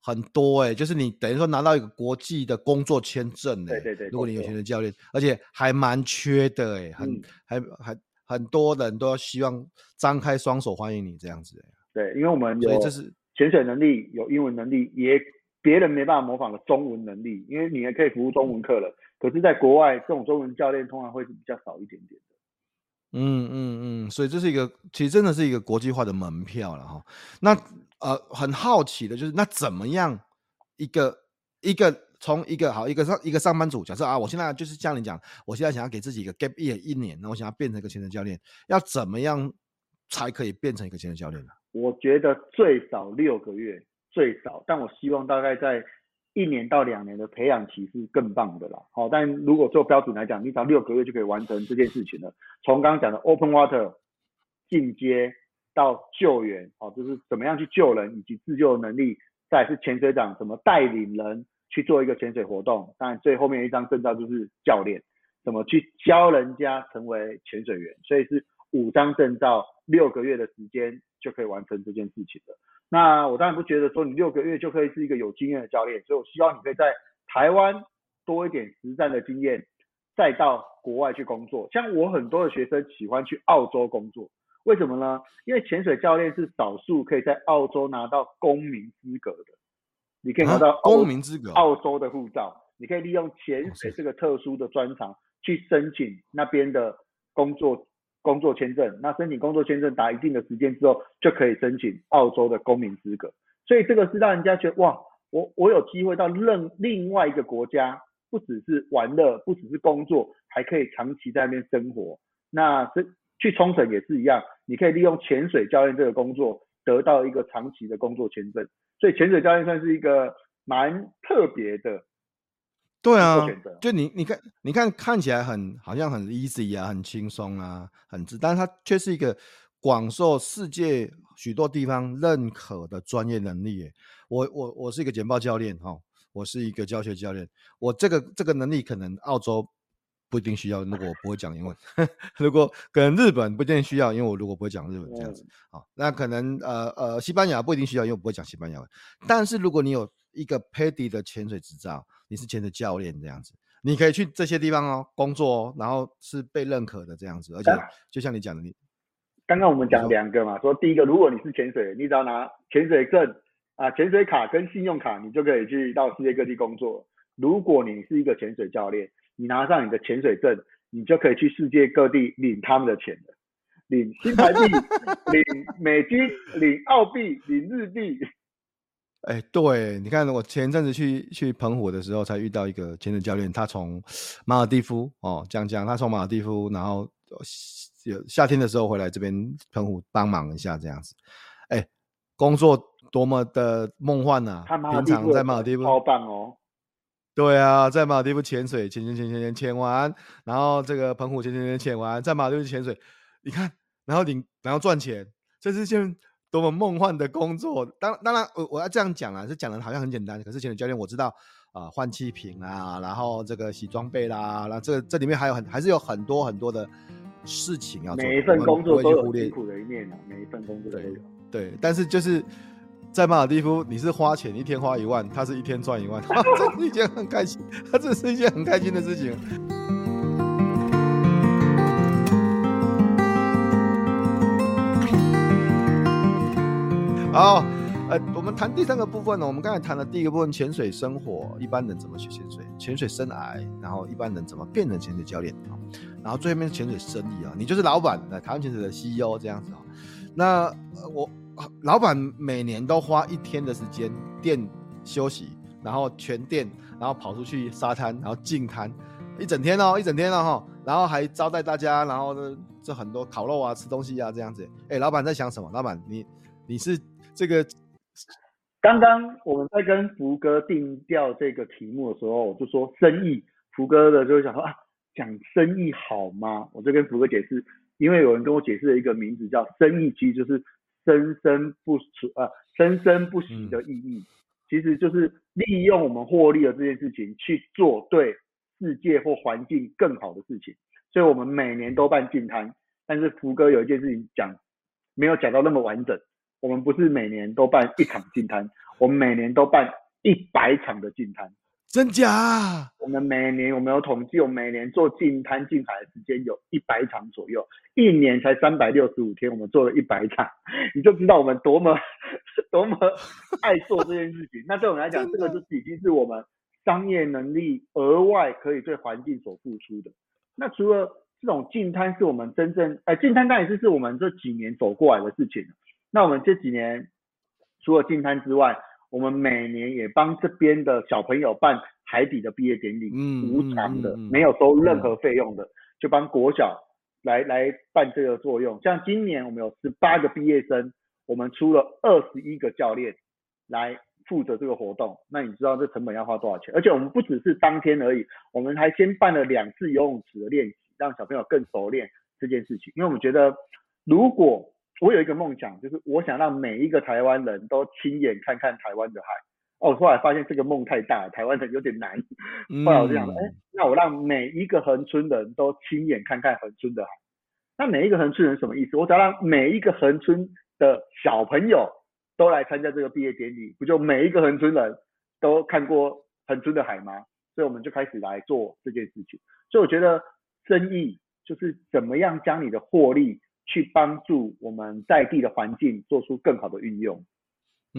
很多哎、欸，就是你等于说拿到一个国际的工作签证哎、欸，
对对对，
如果你有潜水教练，而且还蛮缺的哎、欸，很、嗯、还还很多人都希望张开双手欢迎你这样子哎、
欸，对，因为我们有，
所以这是
潜水能力，有英文能力也。别人没办法模仿的中文能力，因为你也可以服务中文客人，可是在国外，这种中文教练通常会是比较少一点点的。
嗯嗯嗯，所以这是一个，其实真的是一个国际化的门票了哈。那呃，很好奇的就是，那怎么样一个一个从一个好一个上一个上班族，假设啊，我现在就是像你讲，我现在想要给自己一个 gap year 一年，那我想要变成一个潜水教练，要怎么样才可以变成一个潜水教练呢？
我觉得最少六个月。最少，但我希望大概在一年到两年的培养期是更棒的啦。好，但如果做标准来讲，你只要六个月就可以完成这件事情了。从刚刚讲的 open water 进阶到救援，好，就是怎么样去救人以及自救能力，再是潜水长怎么带领人去做一个潜水活动。当然最后面一张证照就是教练，怎么去教人家成为潜水员。所以是五张证照，六个月的时间就可以完成这件事情了。那我当然不觉得说你六个月就可以是一个有经验的教练，所以我希望你可以在台湾多一点实战的经验，再到国外去工作。像我很多的学生喜欢去澳洲工作，为什么呢？因为潜水教练是少数可以在澳洲拿到公民资格的，你可以拿到
公民资格，
澳洲的护照，你可以利用潜水这个特殊的专长去申请那边的工作。工作签证，那申请工作签证达一定的时间之后，就可以申请澳洲的公民资格。所以这个是让人家觉得哇，我我有机会到另另外一个国家，不只是玩乐，不只是工作，还可以长期在那边生活。那这去冲绳也是一样，你可以利用潜水教练这个工作，得到一个长期的工作签证。所以潜水教练算是一个蛮特别的。
对啊，就你你看你看看起来很好像很 easy 啊，很轻松啊，很自，但是它却是一个广受世界许多地方认可的专业能力。我我我是一个简报教练哈，我是一个教学教练，我这个这个能力可能澳洲不一定需要，如果我不会讲英文，(laughs) 如果可能日本不一定需要，因为我如果不会讲日文这样子，好，那可能呃呃西班牙不一定需要，因为我不会讲西班牙文，但是如果你有一个 PADI 的潜水执照。你是潜水教练这样子，你可以去这些地方哦工作哦，然后是被认可的这样子，而且就像你讲的，你
刚刚我们讲两个嘛，说第一个，如果你是潜水，你只要拿潜水证啊、潜水卡跟信用卡，你就可以去到世界各地工作。如果你是一个潜水教练，你拿上你的潜水证，你就可以去世界各地领他们的钱的，领新台币、(laughs) 领美金、领澳币、领日币。
哎、欸，对，你看我前阵子去去澎湖的时候，才遇到一个潜水教练，他从马尔地夫哦，讲讲他从马尔地夫，然后有夏天的时候回来这边澎湖帮忙一下这样子。哎、欸，工作多么的梦幻呐、啊！平常在马尔地夫，
超棒哦。
对啊，在马尔地夫潜水，潜潜潜潜潜潜完，然后这个澎湖潜潜潜潜完，在马尔地夫潜水，你看，然后领，然后赚钱，这是件。多么梦幻的工作！当当然，我我要这样讲啊，是讲的好像很简单。可是潜水教练我知道啊，呃、换气瓶啊，然后这个洗装备啦，然后这个这里面还有很还是有很多很多的事情要做。
每一份工作都有辛苦的一面啊，每一份工作都有。对，
对，但是就是在马尔蒂夫，你是花钱一天花一万，他是一天赚一万，(laughs) 这是一件很开心，他 (laughs) 这是一件很开心的事情。好，呃，我们谈第三个部分呢。我们刚才谈了第一个部分，潜水生活，一般人怎么学潜水，潜水生癌，然后一般人怎么变成潜水教练啊？然后最后面是潜水生意啊，你就是老板，台湾潜水的 CEO 这样子啊。那我老板每年都花一天的时间店休息，然后全店，然后跑出去沙滩，然后进滩一整天哦，一整天了哈，然后还招待大家，然后呢，这很多烤肉啊，吃东西啊，这样子。哎，老板在想什么？老板，你你是？这个
刚刚我们在跟福哥定调这个题目的时候，我就说生意，福哥的就会想说啊，讲生意好吗？我就跟福哥解释，因为有人跟我解释了一个名字叫生意，其实就是生生不息啊，生生不息的意义，其实就是利用我们获利的这件事情去做对世界或环境更好的事情。所以我们每年都办净滩，但是福哥有一件事情讲没有讲到那么完整。我们不是每年都办一场净滩，我们每年都办一百场的净滩，
真假？
我们每年我们有统计，我们每年做净滩净海的时间有一百场左右，一年才三百六十五天，我们做了一百场，你就知道我们多么多么 (laughs) 爱做这件事情。那对我们来讲，这个就已经是我们商业能力额外可以对环境所付出的。那除了这种净滩，是我们真正哎，净滩当然是是我们这几年走过来的事情。那我们这几年除了进滩之外，我们每年也帮这边的小朋友办海底的毕业典礼，嗯，无偿的，没有收任何费用的，嗯、就帮国小来来办这个作用。像今年我们有十八个毕业生，我们出了二十一个教练来负责这个活动。那你知道这成本要花多少钱？而且我们不只是当天而已，我们还先办了两次游泳池的练习，让小朋友更熟练这件事情。因为我们觉得如果我有一个梦想，就是我想让每一个台湾人都亲眼看看台湾的海。哦，后来发现这个梦太大，台湾人有点难。后来我就想，哎、欸，那我让每一个恒春人都亲眼看看恒春的海。那每一个恒春人什么意思？我只要让每一个恒春的小朋友都来参加这个毕业典礼，不就每一个恒春人都看过恒春的海吗？所以我们就开始来做这件事情。所以我觉得生意就是怎么样将你的获利。去帮助我们在地的环境做出更好的运用。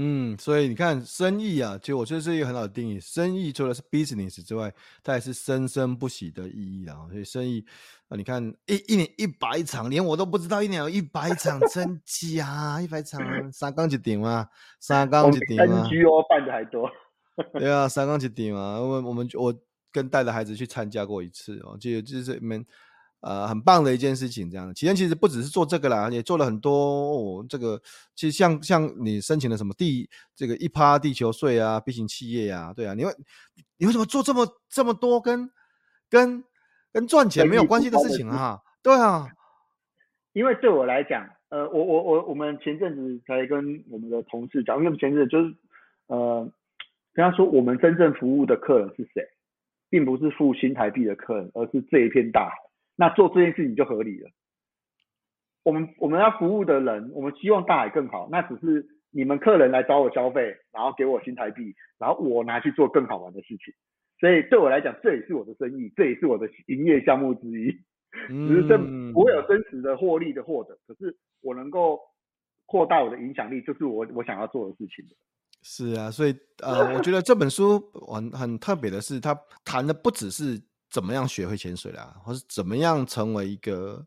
嗯，所以你看生意啊，其实我觉得是一个很好的定义。生意除了是 business 之外，它也是生生不息的意义啊。所以生意啊，你看一一年一百场，连我都不知道一年有一百场，真假？一百场三缸一顶嘛？三缸一顶吗
？NGO 哦，办的还多。(laughs)
对啊，三缸一顶嘛。我我们我跟带着孩子去参加过一次哦，就就是你们。呃，很棒的一件事情，这样的。其实其实不只是做这个啦，也做了很多。哦、这个其实像像你申请的什么地这个一趴地球税啊，B 型企业啊，对啊，你为你为什么做这么这么多跟跟跟赚钱没有关系的事情啊？对啊，
因为对我来讲，呃，我我我我们前阵子才跟我们的同事讲，因为我们前阵子就是呃跟他说，我们真正服务的客人是谁，并不是付新台币的客人，而是这一片大海。那做这件事情就合理了。我们我们要服务的人，我们希望大海更好。那只是你们客人来找我消费，然后给我新台币，然后我拿去做更好玩的事情。所以对我来讲，这也是我的生意，这也是我的营业项目之一。只是这不会有真实的获利的获得，可是我能够扩大我的影响力，就是我我想要做的事情。
是啊，所以呃，我觉得这本书很很特别的是，它谈的不只是。怎么样学会潜水啦，或是怎么样成为一个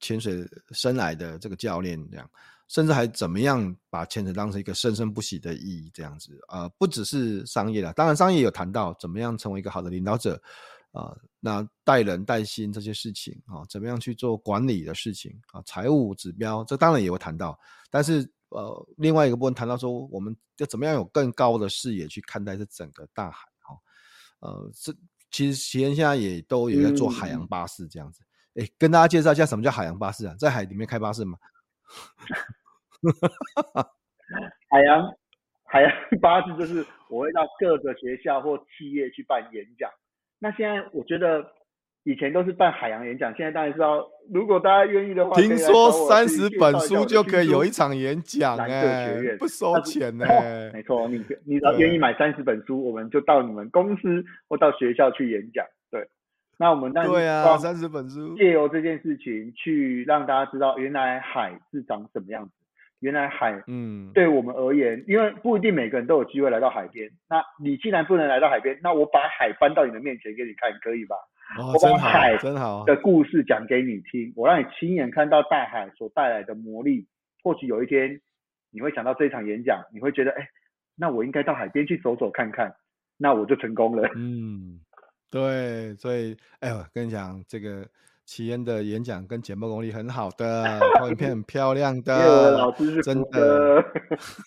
潜水生来的这个教练这样？甚至还怎么样把潜水当成一个生生不息的意义这样子啊、呃，不只是商业了，当然商业有谈到怎么样成为一个好的领导者啊、那带人带心这些事情啊、怎么样去做管理的事情啊，财、务指标这当然也会谈到，但是呃，另外一个部分谈到说，我们要怎么样有更高的视野去看待这整个大海哈、呃，呃，这其实奇恩现在也都有在做海洋巴士这样子，哎、嗯，跟大家介绍一下什么叫海洋巴士啊，在海里面开巴士吗？(laughs)
海洋海洋巴士就是我会到各个学校或企业去办演讲。那现在我觉得以前都是办海洋演讲，现在当然是要，如果大家愿意的话，
听说三十本书就可以有一场演讲，哎，学院不收钱呢、欸。
没错，你你只要愿意买三十本书，我们就到你们公司或到学校去演讲。对，那我们当然
对啊，三十本书
借由这件事情去让大家知道，原来海是长什么样子。原来海，嗯，对我们而言，因为不一定每个人都有机会来到海边。那你既然不能来到海边，那我把海搬到你的面前给你看，可以吧？
哦、
我把海
真好
的故事讲给你听，我让你亲眼看到大海所带来的魔力。或许有一天你会想到这场演讲，你会觉得，哎，那我应该到海边去走走看看，那我就成功了。
嗯，对，所以，哎呦，跟你讲这个。奇恩的演讲跟节目功力很好的，影片很漂亮的，(laughs)
老师是
真的，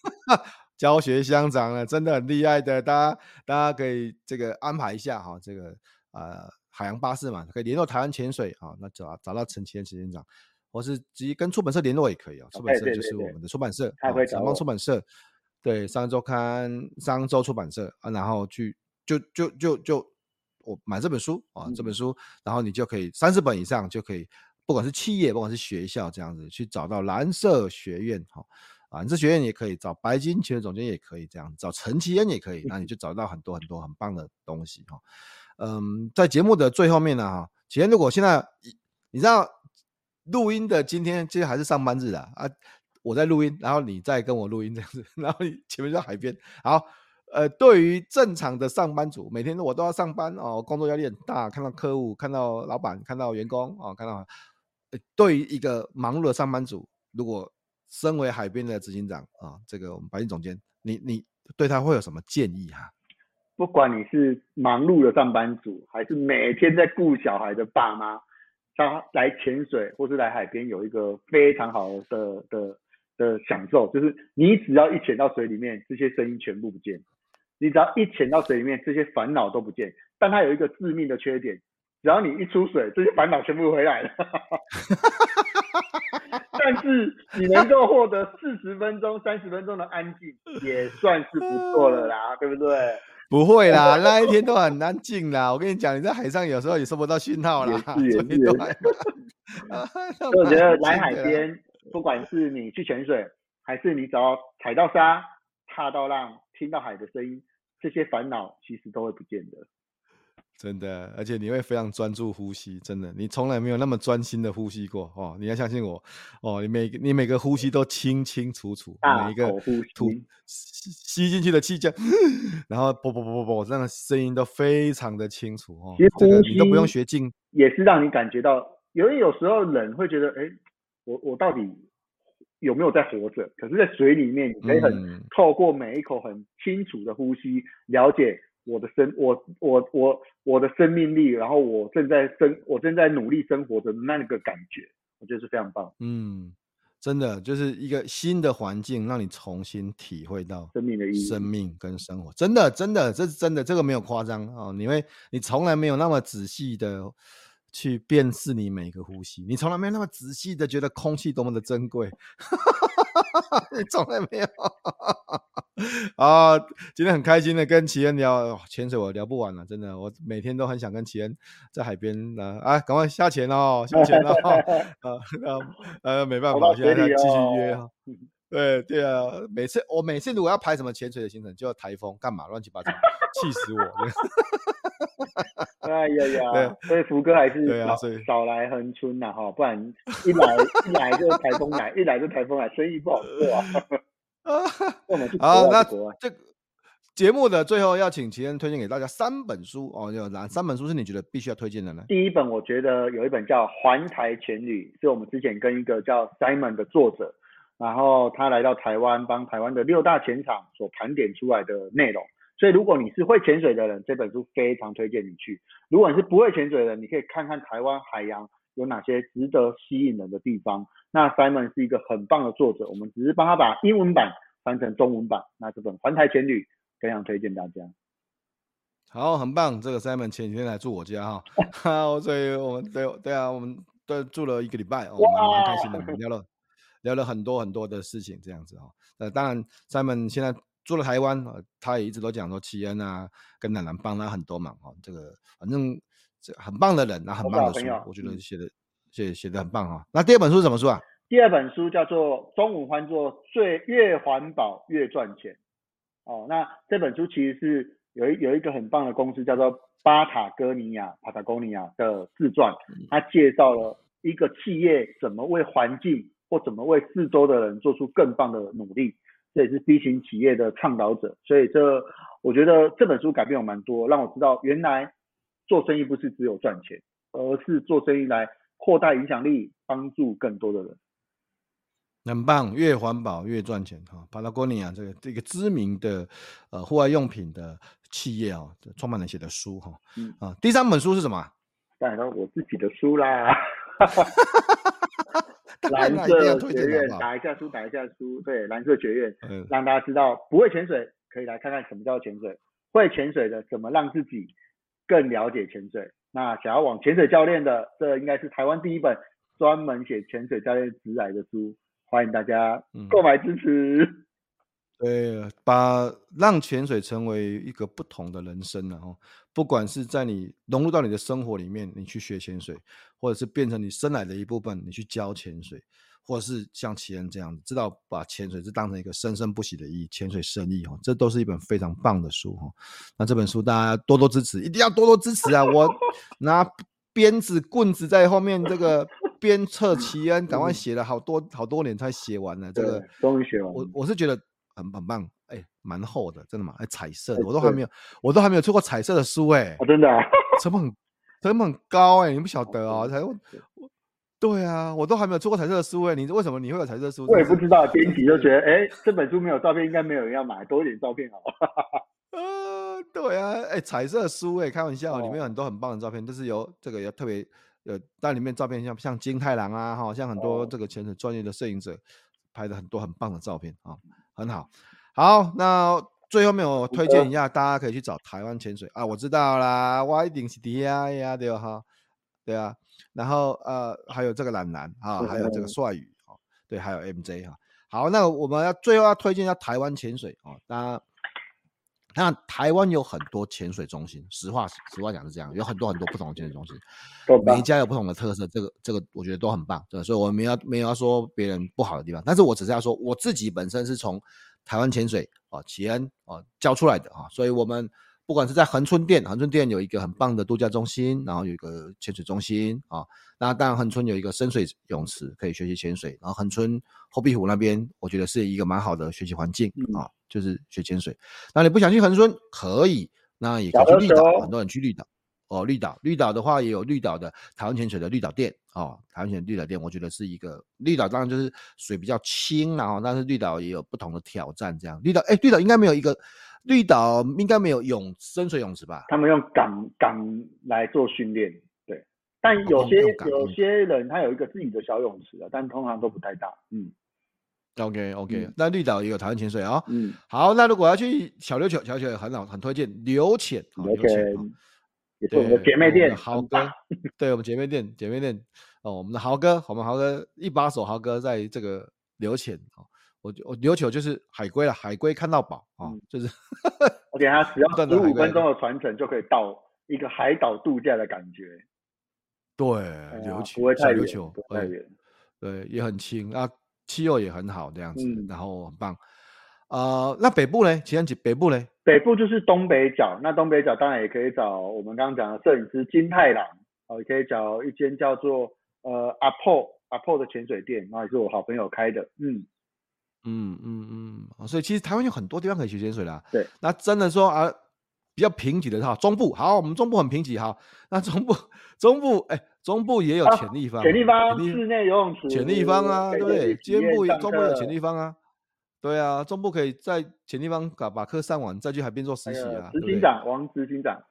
(laughs) 教学相长了，真的很厉害的。大家大家可以这个安排一下哈，这个呃海洋巴士嘛，可以联络台湾潜水啊，那找找到陈奇恩执行长，或是直接跟出版社联络也可以啊。出版社就是我们的出版社，长邦出版社，对，商周刊、商周出版社啊，然后去就就就就。就我买这本书啊，这本书，然后你就可以三十本以上就可以，不管是企业，不管是学校，这样子去找到蓝色学院哈，啊，蓝色学院也可以找白金潜水总监也可以这样，找陈奇恩也可以，那你就找到很多很多很棒的东西哈。嗯，在节目的最后面呢哈，奇恩如果现在你知道录音的今天其实还是上班日啊，啊，我在录音，然后你再跟我录音这样子，(laughs) 然后你前面在海边，好。呃，对于正常的上班族，每天我都要上班哦，工作压力很大，看到客户，看到老板，看到员工哦，看到，呃，对于一个忙碌的上班族，如果身为海边的执行长啊，这个我们白金总监，你你对他会有什么建议哈？
不管你是忙碌的上班族，还是每天在顾小孩的爸妈，他来潜水或是来海边有一个非常好的的的享受，就是你只要一潜到水里面，这些声音全部不见。你只要一潜到水里面，这些烦恼都不见。但它有一个致命的缺点，只要你一出水，这些烦恼全部回来了。(laughs) 但是你能够获得四十分钟、三十分钟的安静，也算是不错了啦，对不对？
不会啦，那一天都很安静啦。我跟你讲，你在海上有时候也收不到讯号啦。
也是也是。所以 (laughs) 我觉得来海边，不管是你去潜水，还是你只要踩到沙、踏到浪、听到海的声音。这些烦恼其实都会不见的，
真的，而且你会非常专注呼吸，真的，你从来没有那么专心的呼吸过哦。你要相信我哦，你每你每个呼吸都清清楚楚，每一个吐吸吸进去的气这，(laughs) 然后啵啵啵啵啵，这样的声音都非常的清楚哦。
其实呼吸、这个、
你都不用学静，
也是让你感觉到，因为有时候人会觉得，哎，我我到底。有没有在活着？可是，在水里面，你可以很透过每一口很清楚的呼吸，了解我的生，我我我我的生命力，然后我正在生，我正在努力生活的那个感觉，我觉得是非常棒。
嗯，真的就是一个新的环境，让你重新体会到
生命的意义，
生命跟生活，真的真的，这是真的，这个没有夸张哦。你会，你从来没有那么仔细的。去辨识你每个呼吸，你从来没有那么仔细的觉得空气多么的珍贵，(laughs) 你从来没有啊！今天很开心的跟奇恩聊潜水，我聊不完了，真的，我每天都很想跟奇恩在海边呢，啊，赶快下潜哦，下潜哦，(laughs) 啊，呃，没办法，现在继续约哈。对对啊，每次我每次如果要排什么潜水的行程，就要台风干嘛乱七八糟，气死我！(laughs)
哎呀呀，所以福哥还是少少来横春呐哈，不然一来一来就台风来，一来就台风来，生意不好做啊。(laughs)
好，那这个节目的最后要请奇恩推荐给大家三本书哦，有哪三本书是你觉得必须要推荐的呢？
第一本我觉得有一本叫《环台潜旅》，是我们之前跟一个叫 Simon 的作者。然后他来到台湾，帮台湾的六大潜场所盘点出来的内容。所以如果你是会潜水的人，这本书非常推荐你去；如果你是不会潜水的人，你可以看看台湾海洋有哪些值得吸引人的地方。那 Simon 是一个很棒的作者，我们只是帮他把英文版翻成中文版。那这本《环台潜旅》非常推荐大家。
好，很棒。这个 Simon 前几天来住我家哈，(laughs) 好，所以我们对对啊，我们都住了一个礼拜，我们蛮开心的，聊了。聊了很多很多的事情，这样子哈。呃，当然，Simon 现在住了台湾，他也一直都讲说，齐恩啊，跟奶奶帮他很多忙哈。这个反正这很棒的人，那很棒的书，我觉得写的写写的很棒哈。那第二本书是什么书啊？
第二本书叫做中文翻作“最越环保越赚钱”。哦，那这本书其实是有一有一个很棒的公司叫做巴塔哥尼亚 （Patagonia） 的自传，它介绍了一个企业怎么为环境。或怎么为四周的人做出更棒的努力，这也是 B 型企业的倡导者。所以这我觉得这本书改变我蛮多，让我知道原来做生意不是只有赚钱，而是做生意来扩大影响力，帮助更多的人。
很棒，越环保越赚钱哈。Patagonia 这个这个知名的呃户外用品的企业啊，创办人写的书哈。嗯啊，第三本书是什么？
当然了，我自己的书啦。(laughs) 蓝色学院打一下书，打一下书。对，蓝色学院，嗯，让大家知道不会潜水可以来看看什么叫潜水，会潜水的怎么让自己更了解潜水。那想要往潜水教练的，这应该是台湾第一本专门写潜水教练职涯的书，欢迎大家购买支持。嗯
对，把让潜水成为一个不同的人生，然后不管是在你融入到你的生活里面，你去学潜水，或者是变成你生来的一部分，你去教潜水，或者是像奇恩这样子，知道把潜水是当成一个生生不息的意义，潜水生意哈，这都是一本非常棒的书哈。那这本书大家多多支持，一定要多多支持啊！我拿鞭子棍子在后面这个鞭策奇恩，赶快写了好多好多年才写完了，这个
终于写完。
我我是觉得。很很棒，哎、欸，蛮厚的，真的吗？哎，彩色的，我都还没有，我都还没有出过彩色的书、欸，哎、
哦，真的、啊，
成本很成本很高、欸，哎，你不晓得哦，才对啊，我都还没有出过彩色的书、欸，哎，你为什么你会有彩色的书？
我也不知道，编辑就觉得，哎、欸，这本书没有照片，应该没有人要买，多一点照片好。
呃，(laughs) 对啊，哎、欸，彩色书、欸，哎，开玩笑，里面有很多很棒的照片，都是有这个有特别有，但里面照片像像金太郎啊，哈，像很多这个潜水专业的摄影者拍的很多很棒的照片啊。很好，好，那最后面我推荐一下，大家可以去找台湾潜水啊，我知道啦，我一定是第一呀，对哈，对啊，然后呃，还有这个懒男啊，还有这个帅宇啊，对，还有 MJ 哈，好，那我们要最后要推荐一下台湾潜水啊，当然，那台湾有很多潜水中心，实话实话讲是这样，有很多很多不同的潜水中心，(laughs) 每一家有不同的特色，这个这个我觉得都很棒，对，所以我没有没有要说别人不好的地方，但是我只是要说我自己本身是从台湾潜水啊，奇恩啊教出来的啊，所以我们不管是在恒春店，恒春店有一个很棒的度假中心，然后有一个潜水中心啊，那当然恒春有一个深水泳池可以学习潜水，然后恒春后壁湖那边我觉得是一个蛮好的学习环境啊。嗯就是学潜水，那你不想去恒春可以，那也可以去绿岛，很多人去绿岛哦。绿岛，绿岛的话也有绿岛的台湾潜水的绿岛店哦。台湾潜水绿岛店，我觉得是一个绿岛，当然就是水比较清，然后但是绿岛也有不同的挑战。这样绿岛，哎，绿岛应该没有一个绿岛应该没有泳深水泳池吧？他们用
港港来做训练，对。但有些、哦、有些人他有一个自己的小泳池的，但通常都不太大，嗯。
OK OK，、嗯、那绿岛也有台湾潜水啊、哦。嗯，好，那如果要去小琉球，小琉球也很好，很推荐琉潜。
琉潜，也是我们的姐妹店，
豪哥，对我们姐妹店，姐妹店哦，我们的豪哥，我们豪哥一把手，豪哥在这个琉潜哦，我我琉球就是海龟了，海龟看到宝啊、哦，就是，
而且他只 (laughs) 要十五分钟的船程就可以到一个海岛度假的感觉。
对，琉球，不会太远，对，也很轻啊。气候也很好，这样子，嗯、然后很棒。呃，那北部呢？其实北部呢？
北部就是东北角。那东北角当然也可以找我们刚刚讲的摄影师金太郎，哦，也可以找一间叫做呃阿破阿破的潜水店，那也是我好朋友开的。嗯嗯
嗯嗯，所以其实台湾有很多地方可以学潜水啦。
对，
那真的说啊，比较贫瘠的哈，中部好，我们中部很贫瘠哈。那中部 (laughs) 中部哎、欸，中部也有潜力方，
潜力方室内游泳池，
潜力方啊，对不对？中部中部有潜力方啊，对啊，中部可以在潜立方把把课上完，再去海边做实习啊。
执行长王执行长，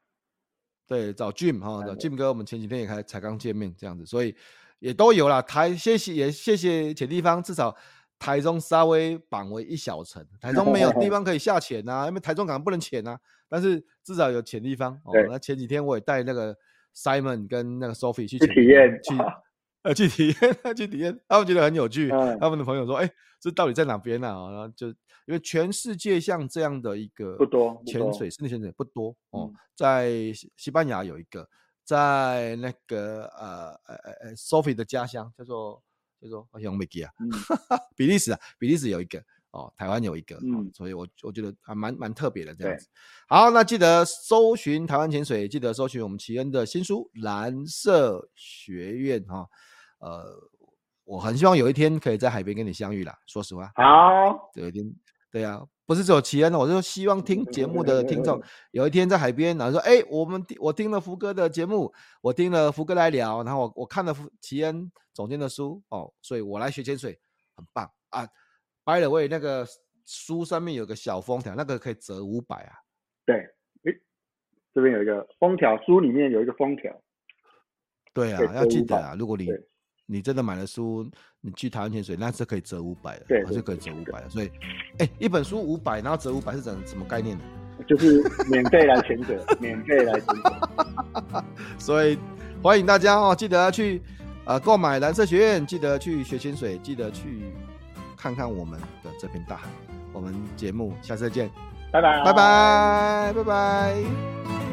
对，找 Jim 哈，找 Jim 哥，我们前几天也才才刚见面这样子，所以也都有了。台谢谢也谢谢潜立方，至少。台中稍微绑为一小城，台中没有地方可以下潜呐、啊，因为台中港不能潜呐、啊。但是至少有潜地方哦。那前几天我也带那个 Simon 跟那个 Sophie 去体验，去 (laughs) 呃去体验，(laughs) 去体验，他们觉得很有趣。嗯、他们的朋友说：“哎、欸，这到底在哪边呢、啊？”然后就因为全世界像这样的一个不多潜水，室内潜水不多哦、嗯，在西班牙有一个，在那个呃呃呃 Sophie 的家乡叫做。叫做好像没记啊，比利时啊，比利时有一个哦，台湾有一个，嗯，哦、所以我我觉得还蛮蛮特别的这样子。好，那记得搜寻台湾潜水，记得搜寻我们奇恩的新书《蓝色学院》哈、哦。呃，我很希望有一天可以在海边跟你相遇啦。说实话，
好，
有一天，对啊。不是只有奇恩，我就希望听节目的听众 (laughs) 有一天在海边，然后说：“哎、欸，我们我听了福哥的节目，我听了福哥来聊，然后我我看了奇恩总监的书哦，所以我来学潜水，很棒啊！By the way，那个书上面有个小封条，那个可以折五百啊。
对，哎，这边有一个封条，书里面有一个封条。
对啊，要记得啊，如果你。你真的买了书，你去台湾潜水，那是可以折五百的，对，还是可以折五百的。所以，哎、欸，一本书五百，然后折五百是怎什么概念呢？
就是免费来潜水，免费来潜水。(laughs)
所以欢迎大家哦，记得要去呃购买蓝色学院，记得去学潜水，记得去看看我们的这片大海。我们节目下次再见，
拜拜，
拜拜，拜拜。